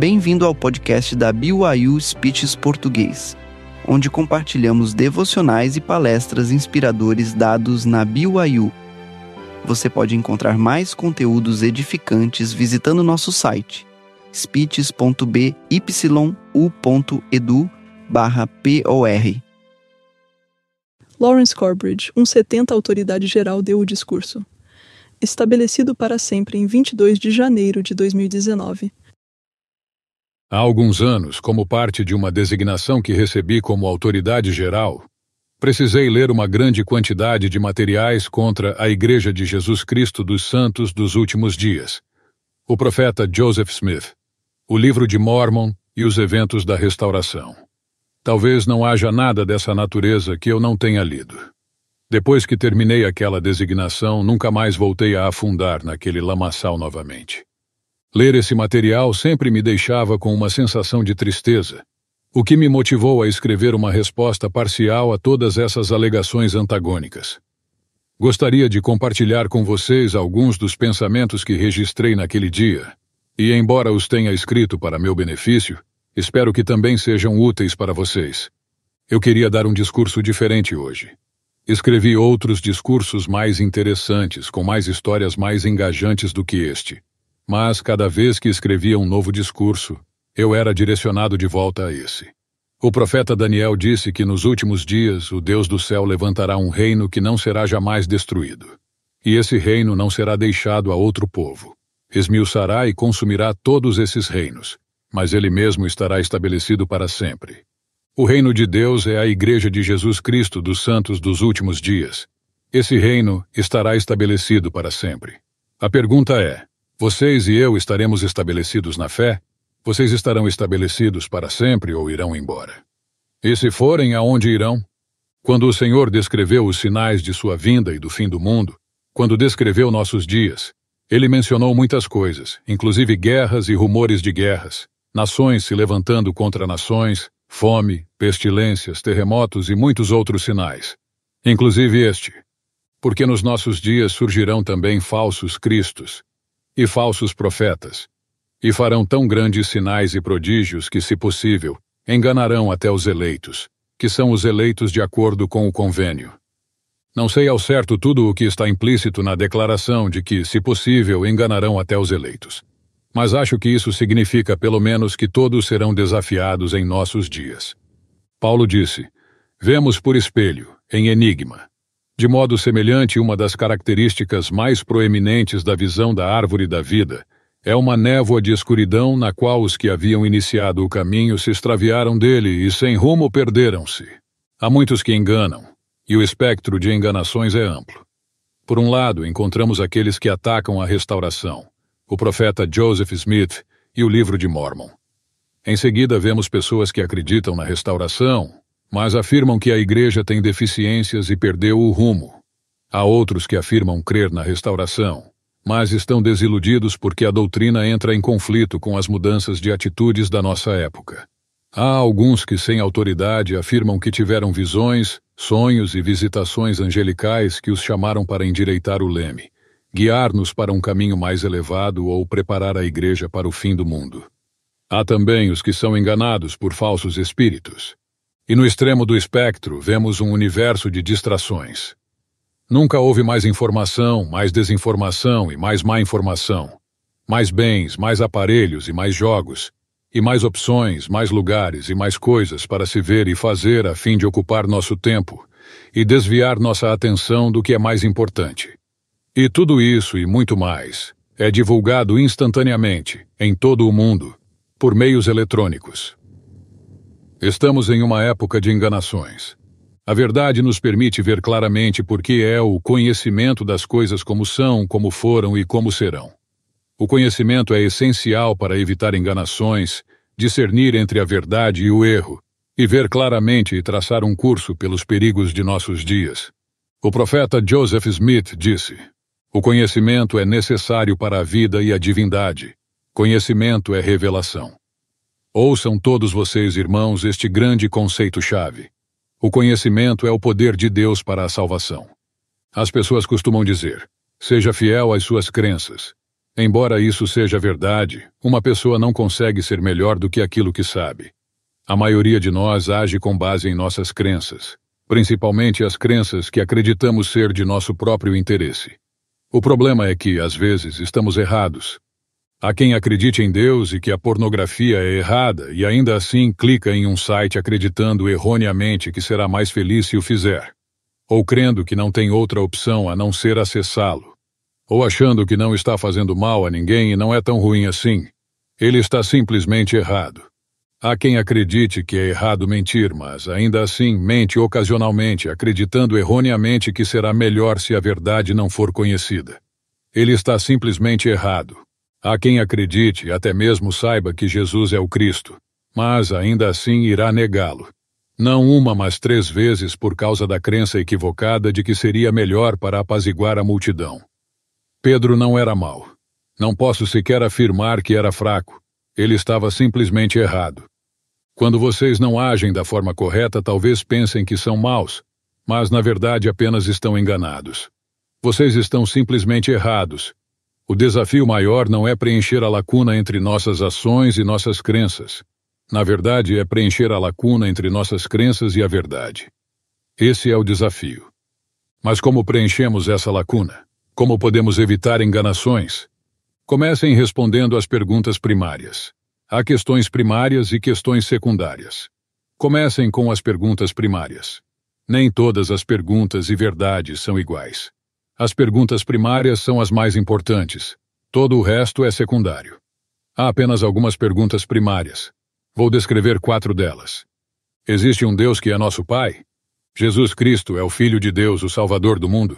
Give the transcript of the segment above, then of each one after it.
Bem-vindo ao podcast da BYU Speeches Português, onde compartilhamos devocionais e palestras inspiradores dados na BYU. Você pode encontrar mais conteúdos edificantes visitando nosso site speeches.byu.edu por. Lawrence Corbridge, um 70 autoridade geral, deu o discurso. Estabelecido para sempre em 22 de janeiro de 2019. Há alguns anos, como parte de uma designação que recebi como autoridade geral, precisei ler uma grande quantidade de materiais contra a Igreja de Jesus Cristo dos Santos dos Últimos Dias, o profeta Joseph Smith, o livro de Mormon e os eventos da restauração. Talvez não haja nada dessa natureza que eu não tenha lido. Depois que terminei aquela designação, nunca mais voltei a afundar naquele lamaçal novamente. Ler esse material sempre me deixava com uma sensação de tristeza, o que me motivou a escrever uma resposta parcial a todas essas alegações antagônicas. Gostaria de compartilhar com vocês alguns dos pensamentos que registrei naquele dia, e embora os tenha escrito para meu benefício, espero que também sejam úteis para vocês. Eu queria dar um discurso diferente hoje. Escrevi outros discursos mais interessantes, com mais histórias mais engajantes do que este mas cada vez que escrevia um novo discurso, eu era direcionado de volta a esse. O profeta Daniel disse que nos últimos dias o Deus do céu levantará um reino que não será jamais destruído. E esse reino não será deixado a outro povo. Esmiuçará e consumirá todos esses reinos, mas ele mesmo estará estabelecido para sempre. O reino de Deus é a Igreja de Jesus Cristo dos Santos dos últimos dias. Esse reino estará estabelecido para sempre. A pergunta é: vocês e eu estaremos estabelecidos na fé? Vocês estarão estabelecidos para sempre ou irão embora? E se forem, aonde irão? Quando o Senhor descreveu os sinais de sua vinda e do fim do mundo, quando descreveu nossos dias, ele mencionou muitas coisas, inclusive guerras e rumores de guerras, nações se levantando contra nações, fome, pestilências, terremotos e muitos outros sinais. Inclusive este. Porque nos nossos dias surgirão também falsos cristos, e falsos profetas, e farão tão grandes sinais e prodígios que, se possível, enganarão até os eleitos, que são os eleitos de acordo com o convênio. Não sei ao certo tudo o que está implícito na declaração de que, se possível, enganarão até os eleitos. Mas acho que isso significa pelo menos que todos serão desafiados em nossos dias. Paulo disse: Vemos por espelho, em enigma, de modo semelhante, uma das características mais proeminentes da visão da árvore da vida é uma névoa de escuridão na qual os que haviam iniciado o caminho se extraviaram dele e sem rumo perderam-se. Há muitos que enganam, e o espectro de enganações é amplo. Por um lado, encontramos aqueles que atacam a restauração, o profeta Joseph Smith e o livro de Mormon. Em seguida, vemos pessoas que acreditam na restauração, mas afirmam que a igreja tem deficiências e perdeu o rumo. Há outros que afirmam crer na restauração, mas estão desiludidos porque a doutrina entra em conflito com as mudanças de atitudes da nossa época. Há alguns que, sem autoridade, afirmam que tiveram visões, sonhos e visitações angelicais que os chamaram para endireitar o leme, guiar-nos para um caminho mais elevado ou preparar a igreja para o fim do mundo. Há também os que são enganados por falsos espíritos, e no extremo do espectro vemos um universo de distrações. Nunca houve mais informação, mais desinformação e mais má informação. Mais bens, mais aparelhos e mais jogos. E mais opções, mais lugares e mais coisas para se ver e fazer a fim de ocupar nosso tempo e desviar nossa atenção do que é mais importante. E tudo isso e muito mais é divulgado instantaneamente, em todo o mundo, por meios eletrônicos. Estamos em uma época de enganações. A verdade nos permite ver claramente porque é o conhecimento das coisas como são, como foram e como serão. O conhecimento é essencial para evitar enganações, discernir entre a verdade e o erro, e ver claramente e traçar um curso pelos perigos de nossos dias. O profeta Joseph Smith disse: O conhecimento é necessário para a vida e a divindade. Conhecimento é revelação. Ouçam todos vocês, irmãos, este grande conceito-chave. O conhecimento é o poder de Deus para a salvação. As pessoas costumam dizer: seja fiel às suas crenças. Embora isso seja verdade, uma pessoa não consegue ser melhor do que aquilo que sabe. A maioria de nós age com base em nossas crenças, principalmente as crenças que acreditamos ser de nosso próprio interesse. O problema é que, às vezes, estamos errados. Há quem acredite em Deus e que a pornografia é errada e ainda assim clica em um site acreditando erroneamente que será mais feliz se o fizer, ou crendo que não tem outra opção a não ser acessá-lo, ou achando que não está fazendo mal a ninguém e não é tão ruim assim. Ele está simplesmente errado. Há quem acredite que é errado mentir, mas ainda assim mente ocasionalmente, acreditando erroneamente que será melhor se a verdade não for conhecida. Ele está simplesmente errado. Há quem acredite até mesmo saiba que Jesus é o Cristo, mas ainda assim irá negá-lo. Não uma, mas três vezes por causa da crença equivocada de que seria melhor para apaziguar a multidão. Pedro não era mau. Não posso sequer afirmar que era fraco. Ele estava simplesmente errado. Quando vocês não agem da forma correta, talvez pensem que são maus, mas na verdade apenas estão enganados. Vocês estão simplesmente errados. O desafio maior não é preencher a lacuna entre nossas ações e nossas crenças. Na verdade, é preencher a lacuna entre nossas crenças e a verdade. Esse é o desafio. Mas como preenchemos essa lacuna? Como podemos evitar enganações? Comecem respondendo às perguntas primárias. Há questões primárias e questões secundárias. Comecem com as perguntas primárias. Nem todas as perguntas e verdades são iguais. As perguntas primárias são as mais importantes. Todo o resto é secundário. Há apenas algumas perguntas primárias. Vou descrever quatro delas. Existe um Deus que é nosso Pai? Jesus Cristo é o Filho de Deus, o Salvador do mundo?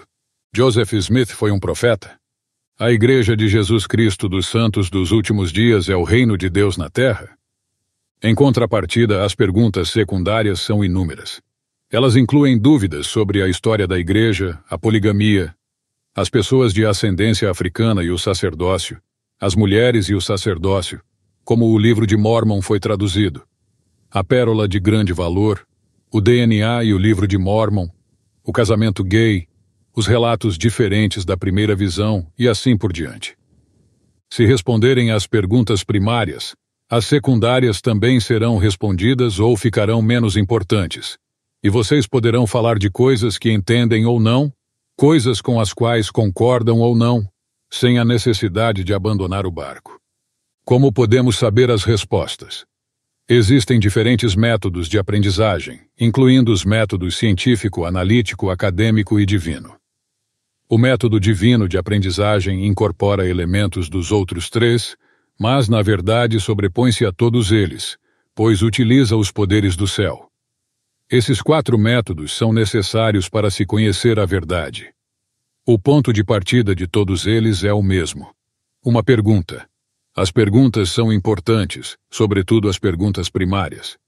Joseph Smith foi um profeta? A Igreja de Jesus Cristo dos Santos dos Últimos Dias é o reino de Deus na Terra? Em contrapartida, as perguntas secundárias são inúmeras. Elas incluem dúvidas sobre a história da Igreja, a poligamia, as pessoas de ascendência africana e o sacerdócio, as mulheres e o sacerdócio, como o livro de Mormon foi traduzido, a pérola de grande valor, o DNA e o livro de Mormon, o casamento gay, os relatos diferentes da primeira visão e assim por diante. Se responderem às perguntas primárias, as secundárias também serão respondidas ou ficarão menos importantes, e vocês poderão falar de coisas que entendem ou não, coisas com as quais concordam ou não, sem a necessidade de abandonar o barco. Como podemos saber as respostas? Existem diferentes métodos de aprendizagem, incluindo os métodos científico, analítico, acadêmico e divino. O método divino de aprendizagem incorpora elementos dos outros três, mas na verdade sobrepõe-se a todos eles, pois utiliza os poderes do céu. Esses quatro métodos são necessários para se conhecer a verdade. O ponto de partida de todos eles é o mesmo. Uma pergunta. As perguntas são importantes, sobretudo as perguntas primárias.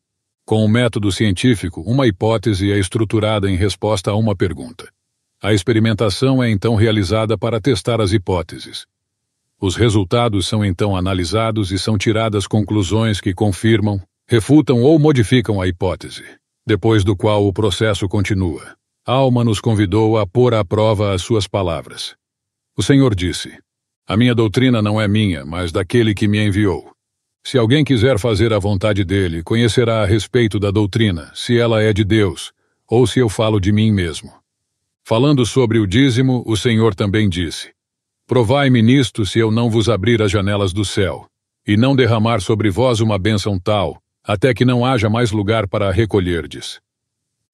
Com o método científico, uma hipótese é estruturada em resposta a uma pergunta. A experimentação é então realizada para testar as hipóteses. Os resultados são então analisados e são tiradas conclusões que confirmam, refutam ou modificam a hipótese, depois do qual o processo continua. Alma nos convidou a pôr à prova as suas palavras. O Senhor disse: A minha doutrina não é minha, mas daquele que me enviou. Se alguém quiser fazer a vontade dele, conhecerá a respeito da doutrina, se ela é de Deus, ou se eu falo de mim mesmo. Falando sobre o dízimo, o Senhor também disse: Provai-me nisto se eu não vos abrir as janelas do céu, e não derramar sobre vós uma bênção tal, até que não haja mais lugar para a recolherdes.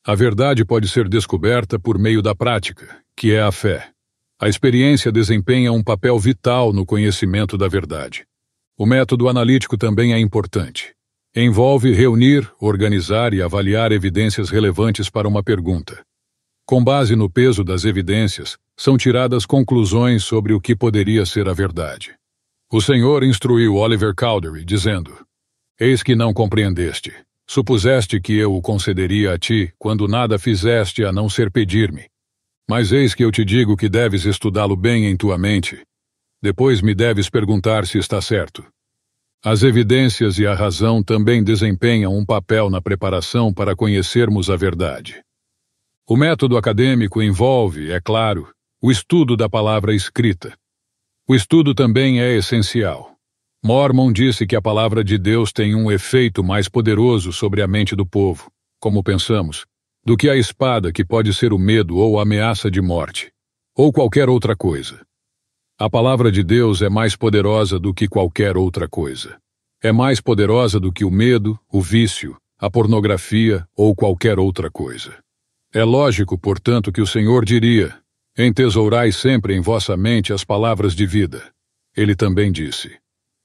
A verdade pode ser descoberta por meio da prática, que é a fé. A experiência desempenha um papel vital no conhecimento da verdade. O método analítico também é importante. Envolve reunir, organizar e avaliar evidências relevantes para uma pergunta. Com base no peso das evidências, são tiradas conclusões sobre o que poderia ser a verdade. O Senhor instruiu Oliver Cowdery, dizendo: Eis que não compreendeste. Supuseste que eu o concederia a ti, quando nada fizeste a não ser pedir-me. Mas eis que eu te digo que deves estudá-lo bem em tua mente. Depois me deves perguntar se está certo. As evidências e a razão também desempenham um papel na preparação para conhecermos a verdade. O método acadêmico envolve, é claro, o estudo da palavra escrita. O estudo também é essencial. Mormon disse que a palavra de Deus tem um efeito mais poderoso sobre a mente do povo, como pensamos, do que a espada que pode ser o medo ou a ameaça de morte, ou qualquer outra coisa. A palavra de Deus é mais poderosa do que qualquer outra coisa. É mais poderosa do que o medo, o vício, a pornografia ou qualquer outra coisa. É lógico, portanto, que o Senhor diria: Entesourai sempre em vossa mente as palavras de vida. Ele também disse: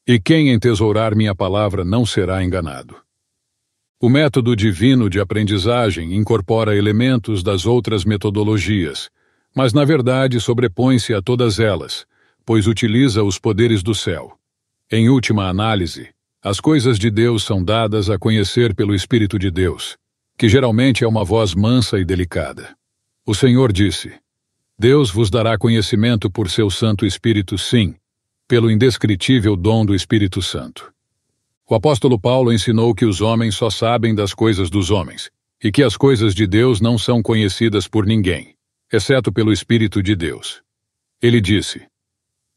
E quem entesourar minha palavra não será enganado. O método divino de aprendizagem incorpora elementos das outras metodologias, mas na verdade sobrepõe-se a todas elas, pois utiliza os poderes do céu. Em última análise, as coisas de Deus são dadas a conhecer pelo Espírito de Deus, que geralmente é uma voz mansa e delicada. O Senhor disse: Deus vos dará conhecimento por seu Santo Espírito, sim, pelo indescritível dom do Espírito Santo. O apóstolo Paulo ensinou que os homens só sabem das coisas dos homens, e que as coisas de Deus não são conhecidas por ninguém, exceto pelo Espírito de Deus. Ele disse: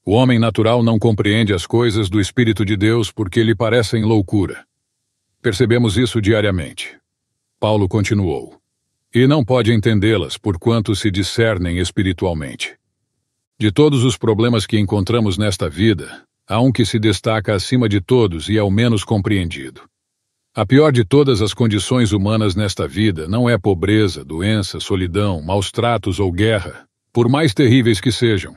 o homem natural não compreende as coisas do Espírito de Deus porque lhe parecem loucura. Percebemos isso diariamente. Paulo continuou. E não pode entendê-las porquanto se discernem espiritualmente. De todos os problemas que encontramos nesta vida, há um que se destaca acima de todos e é o menos compreendido. A pior de todas as condições humanas nesta vida não é pobreza, doença, solidão, maus tratos ou guerra, por mais terríveis que sejam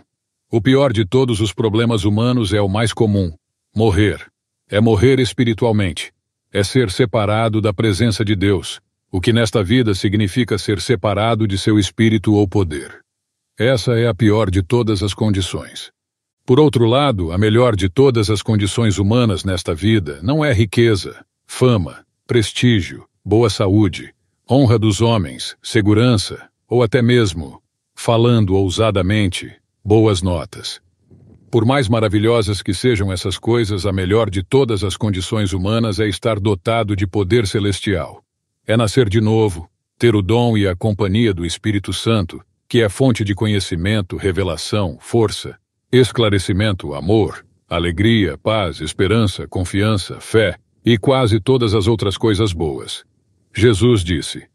o pior de todos os problemas humanos é o mais comum: morrer. É morrer espiritualmente. É ser separado da presença de Deus, o que nesta vida significa ser separado de seu espírito ou poder. Essa é a pior de todas as condições. Por outro lado, a melhor de todas as condições humanas nesta vida não é riqueza, fama, prestígio, boa saúde, honra dos homens, segurança, ou até mesmo, falando ousadamente, boas notas. Por mais maravilhosas que sejam essas coisas, a melhor de todas as condições humanas é estar dotado de poder celestial. É nascer de novo, ter o dom e a companhia do Espírito Santo, que é fonte de conhecimento, revelação, força, esclarecimento, amor, alegria, paz, esperança, confiança, fé e quase todas as outras coisas boas. Jesus disse: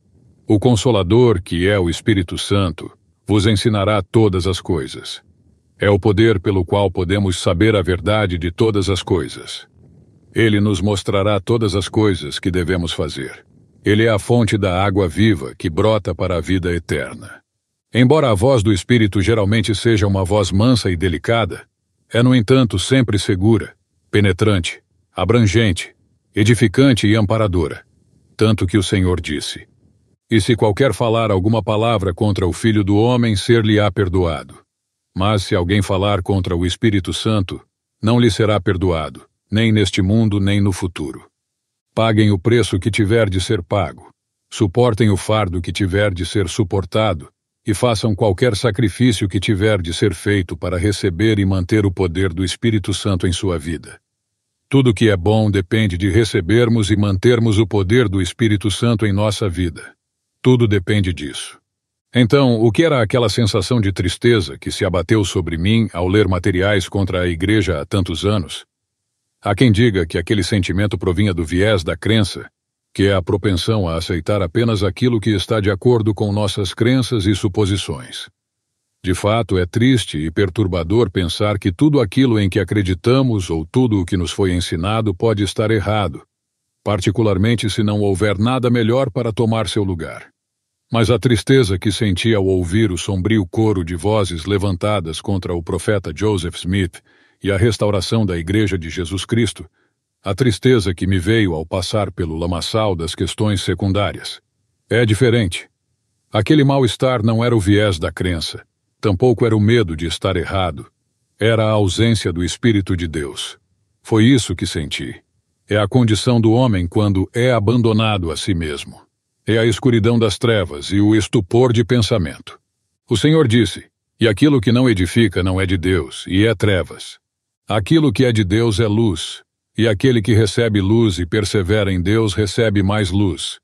O Consolador, que é o Espírito Santo, vos ensinará todas as coisas. É o poder pelo qual podemos saber a verdade de todas as coisas. Ele nos mostrará todas as coisas que devemos fazer. Ele é a fonte da água viva que brota para a vida eterna. Embora a voz do Espírito geralmente seja uma voz mansa e delicada, é, no entanto, sempre segura, penetrante, abrangente, edificante e amparadora. Tanto que o Senhor disse: e se qualquer falar alguma palavra contra o Filho do Homem, ser-lhe-á perdoado. Mas se alguém falar contra o Espírito Santo, não lhe será perdoado, nem neste mundo, nem no futuro. Paguem o preço que tiver de ser pago, suportem o fardo que tiver de ser suportado, e façam qualquer sacrifício que tiver de ser feito para receber e manter o poder do Espírito Santo em sua vida. Tudo que é bom depende de recebermos e mantermos o poder do Espírito Santo em nossa vida. Tudo depende disso. Então, o que era aquela sensação de tristeza que se abateu sobre mim ao ler materiais contra a Igreja há tantos anos? Há quem diga que aquele sentimento provinha do viés da crença, que é a propensão a aceitar apenas aquilo que está de acordo com nossas crenças e suposições. De fato, é triste e perturbador pensar que tudo aquilo em que acreditamos ou tudo o que nos foi ensinado pode estar errado, particularmente se não houver nada melhor para tomar seu lugar. Mas a tristeza que senti ao ouvir o sombrio coro de vozes levantadas contra o profeta Joseph Smith e a restauração da Igreja de Jesus Cristo, a tristeza que me veio ao passar pelo lamaçal das questões secundárias, é diferente. Aquele mal-estar não era o viés da crença, tampouco era o medo de estar errado, era a ausência do Espírito de Deus. Foi isso que senti. É a condição do homem quando é abandonado a si mesmo é a escuridão das trevas e o estupor de pensamento. O Senhor disse: E aquilo que não edifica não é de Deus, e é trevas. Aquilo que é de Deus é luz, e aquele que recebe luz e persevera em Deus recebe mais luz.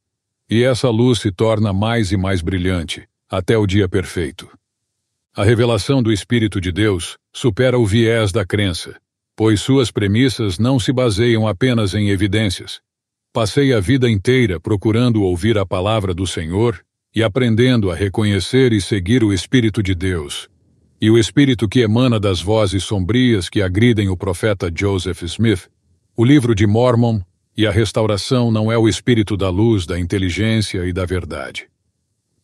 E essa luz se torna mais e mais brilhante, até o dia perfeito. A revelação do Espírito de Deus supera o viés da crença, pois suas premissas não se baseiam apenas em evidências. Passei a vida inteira procurando ouvir a palavra do Senhor e aprendendo a reconhecer e seguir o Espírito de Deus. E o Espírito que emana das vozes sombrias que agridem o profeta Joseph Smith, o livro de Mormon e a restauração não é o Espírito da luz, da inteligência e da verdade.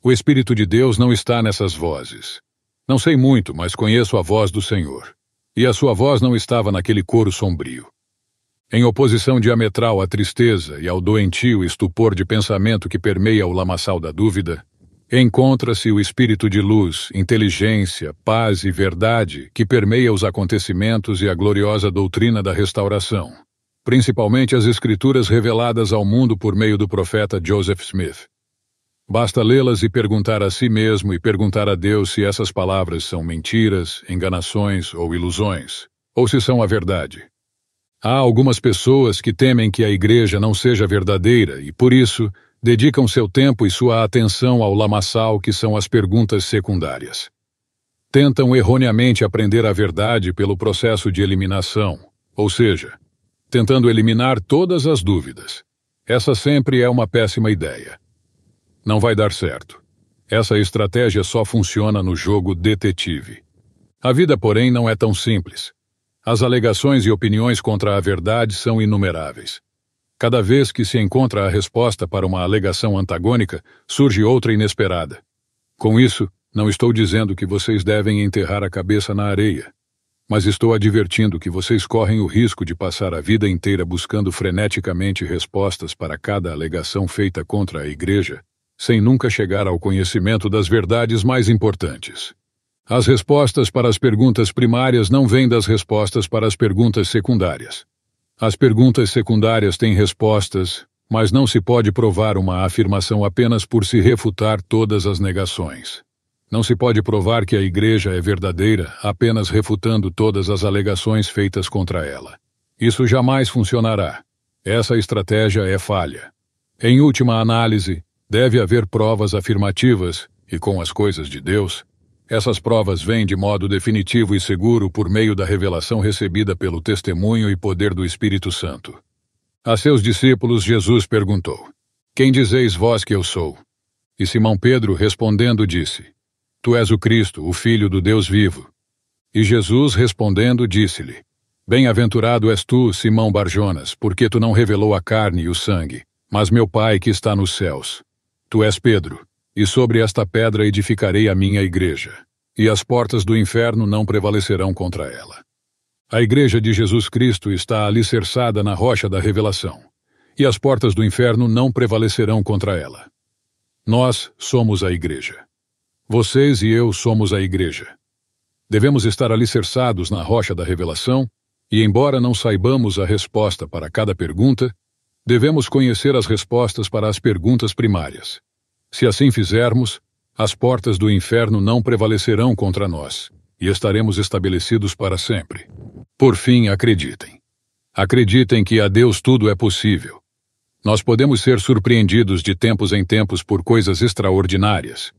O Espírito de Deus não está nessas vozes. Não sei muito, mas conheço a voz do Senhor. E a sua voz não estava naquele coro sombrio. Em oposição diametral à tristeza e ao doentio estupor de pensamento que permeia o lamaçal da dúvida, encontra-se o espírito de luz, inteligência, paz e verdade que permeia os acontecimentos e a gloriosa doutrina da restauração, principalmente as escrituras reveladas ao mundo por meio do profeta Joseph Smith. Basta lê-las e perguntar a si mesmo e perguntar a Deus se essas palavras são mentiras, enganações ou ilusões, ou se são a verdade. Há algumas pessoas que temem que a igreja não seja verdadeira e, por isso, dedicam seu tempo e sua atenção ao lamaçal que são as perguntas secundárias. Tentam erroneamente aprender a verdade pelo processo de eliminação, ou seja, tentando eliminar todas as dúvidas. Essa sempre é uma péssima ideia. Não vai dar certo. Essa estratégia só funciona no jogo detetive. A vida, porém, não é tão simples. As alegações e opiniões contra a verdade são inumeráveis. Cada vez que se encontra a resposta para uma alegação antagônica, surge outra inesperada. Com isso, não estou dizendo que vocês devem enterrar a cabeça na areia, mas estou advertindo que vocês correm o risco de passar a vida inteira buscando freneticamente respostas para cada alegação feita contra a Igreja, sem nunca chegar ao conhecimento das verdades mais importantes. As respostas para as perguntas primárias não vêm das respostas para as perguntas secundárias. As perguntas secundárias têm respostas, mas não se pode provar uma afirmação apenas por se refutar todas as negações. Não se pode provar que a Igreja é verdadeira apenas refutando todas as alegações feitas contra ela. Isso jamais funcionará. Essa estratégia é falha. Em última análise, deve haver provas afirmativas, e com as coisas de Deus, essas provas vêm de modo definitivo e seguro por meio da revelação recebida pelo testemunho e poder do Espírito Santo. A seus discípulos, Jesus perguntou: Quem dizeis vós que eu sou? E Simão Pedro, respondendo, disse: Tu és o Cristo, o Filho do Deus vivo. E Jesus, respondendo, disse-lhe: Bem-aventurado és tu, Simão Barjonas, porque tu não revelou a carne e o sangue, mas meu Pai que está nos céus. Tu és Pedro, e sobre esta pedra edificarei a minha igreja, e as portas do inferno não prevalecerão contra ela. A igreja de Jesus Cristo está alicerçada na rocha da revelação, e as portas do inferno não prevalecerão contra ela. Nós somos a igreja. Vocês e eu somos a igreja. Devemos estar alicerçados na rocha da revelação, e embora não saibamos a resposta para cada pergunta, devemos conhecer as respostas para as perguntas primárias. Se assim fizermos, as portas do inferno não prevalecerão contra nós, e estaremos estabelecidos para sempre. Por fim, acreditem. Acreditem que a Deus tudo é possível. Nós podemos ser surpreendidos de tempos em tempos por coisas extraordinárias,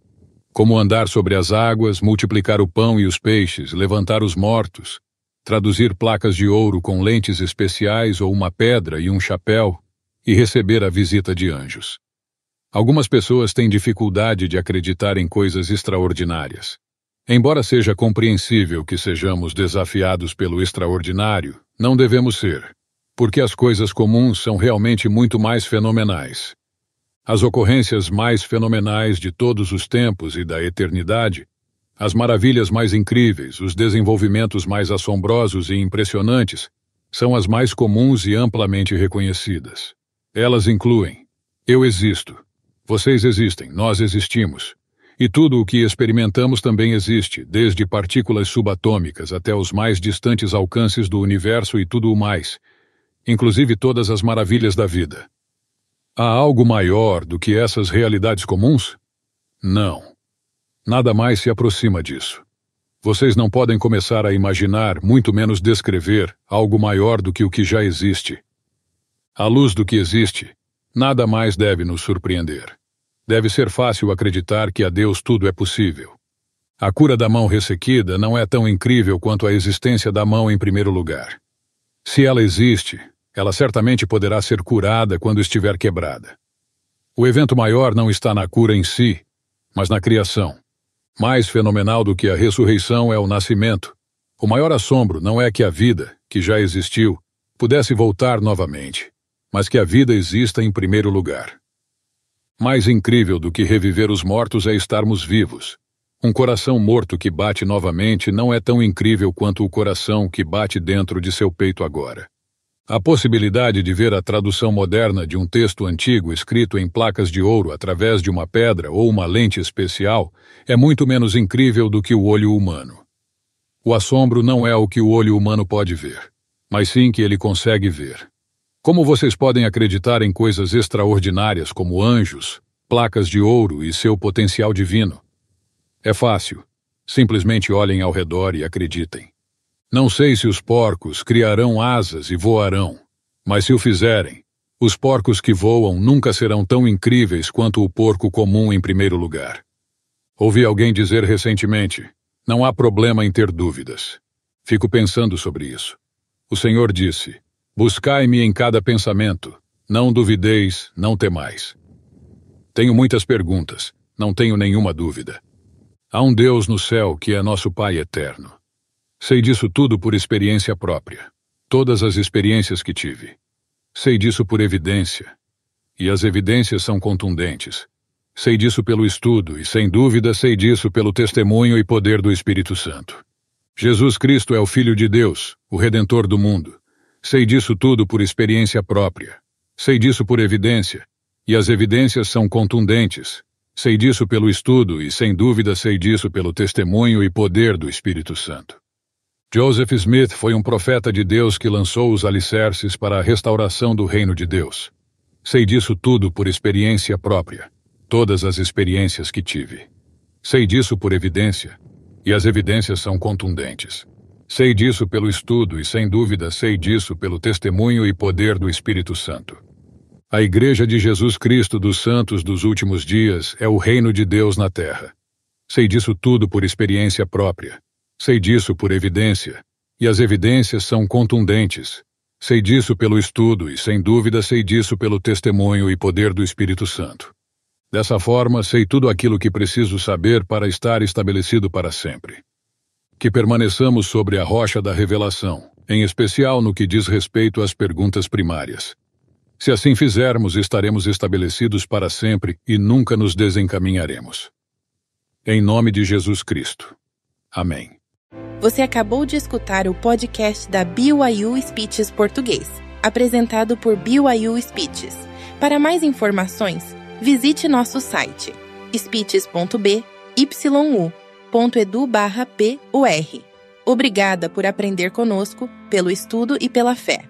como andar sobre as águas, multiplicar o pão e os peixes, levantar os mortos, traduzir placas de ouro com lentes especiais ou uma pedra e um chapéu, e receber a visita de anjos. Algumas pessoas têm dificuldade de acreditar em coisas extraordinárias. Embora seja compreensível que sejamos desafiados pelo extraordinário, não devemos ser, porque as coisas comuns são realmente muito mais fenomenais. As ocorrências mais fenomenais de todos os tempos e da eternidade, as maravilhas mais incríveis, os desenvolvimentos mais assombrosos e impressionantes, são as mais comuns e amplamente reconhecidas. Elas incluem: Eu existo. Vocês existem, nós existimos. E tudo o que experimentamos também existe, desde partículas subatômicas até os mais distantes alcances do universo e tudo o mais, inclusive todas as maravilhas da vida. Há algo maior do que essas realidades comuns? Não. Nada mais se aproxima disso. Vocês não podem começar a imaginar, muito menos descrever, algo maior do que o que já existe. À luz do que existe, nada mais deve nos surpreender. Deve ser fácil acreditar que a Deus tudo é possível. A cura da mão ressequida não é tão incrível quanto a existência da mão em primeiro lugar. Se ela existe, ela certamente poderá ser curada quando estiver quebrada. O evento maior não está na cura em si, mas na criação. Mais fenomenal do que a ressurreição é o nascimento. O maior assombro não é que a vida, que já existiu, pudesse voltar novamente, mas que a vida exista em primeiro lugar. Mais incrível do que reviver os mortos é estarmos vivos. Um coração morto que bate novamente não é tão incrível quanto o coração que bate dentro de seu peito agora. A possibilidade de ver a tradução moderna de um texto antigo escrito em placas de ouro através de uma pedra ou uma lente especial é muito menos incrível do que o olho humano. O assombro não é o que o olho humano pode ver, mas sim que ele consegue ver. Como vocês podem acreditar em coisas extraordinárias como anjos, placas de ouro e seu potencial divino? É fácil. Simplesmente olhem ao redor e acreditem. Não sei se os porcos criarão asas e voarão, mas se o fizerem, os porcos que voam nunca serão tão incríveis quanto o porco comum em primeiro lugar. Ouvi alguém dizer recentemente: não há problema em ter dúvidas. Fico pensando sobre isso. O Senhor disse: Buscai-me em cada pensamento, não duvideis, não temais. Tenho muitas perguntas, não tenho nenhuma dúvida. Há um Deus no céu que é nosso Pai eterno. Sei disso tudo por experiência própria. Todas as experiências que tive. Sei disso por evidência. E as evidências são contundentes. Sei disso pelo estudo e, sem dúvida, sei disso pelo testemunho e poder do Espírito Santo. Jesus Cristo é o Filho de Deus, o Redentor do mundo. Sei disso tudo por experiência própria. Sei disso por evidência. E as evidências são contundentes. Sei disso pelo estudo e, sem dúvida, sei disso pelo testemunho e poder do Espírito Santo. Joseph Smith foi um profeta de Deus que lançou os alicerces para a restauração do reino de Deus. Sei disso tudo por experiência própria, todas as experiências que tive. Sei disso por evidência, e as evidências são contundentes. Sei disso pelo estudo e, sem dúvida, sei disso pelo testemunho e poder do Espírito Santo. A Igreja de Jesus Cristo dos Santos dos últimos dias é o reino de Deus na terra. Sei disso tudo por experiência própria Sei disso por evidência, e as evidências são contundentes. Sei disso pelo estudo e, sem dúvida, sei disso pelo testemunho e poder do Espírito Santo. Dessa forma, sei tudo aquilo que preciso saber para estar estabelecido para sempre. Que permaneçamos sobre a rocha da revelação, em especial no que diz respeito às perguntas primárias. Se assim fizermos, estaremos estabelecidos para sempre e nunca nos desencaminharemos. Em nome de Jesus Cristo. Amém. Você acabou de escutar o podcast da BYU Speeches Português, apresentado por BYU Speeches. Para mais informações, visite nosso site speeches.byu.edu/pur. Obrigada por aprender conosco, pelo estudo e pela fé.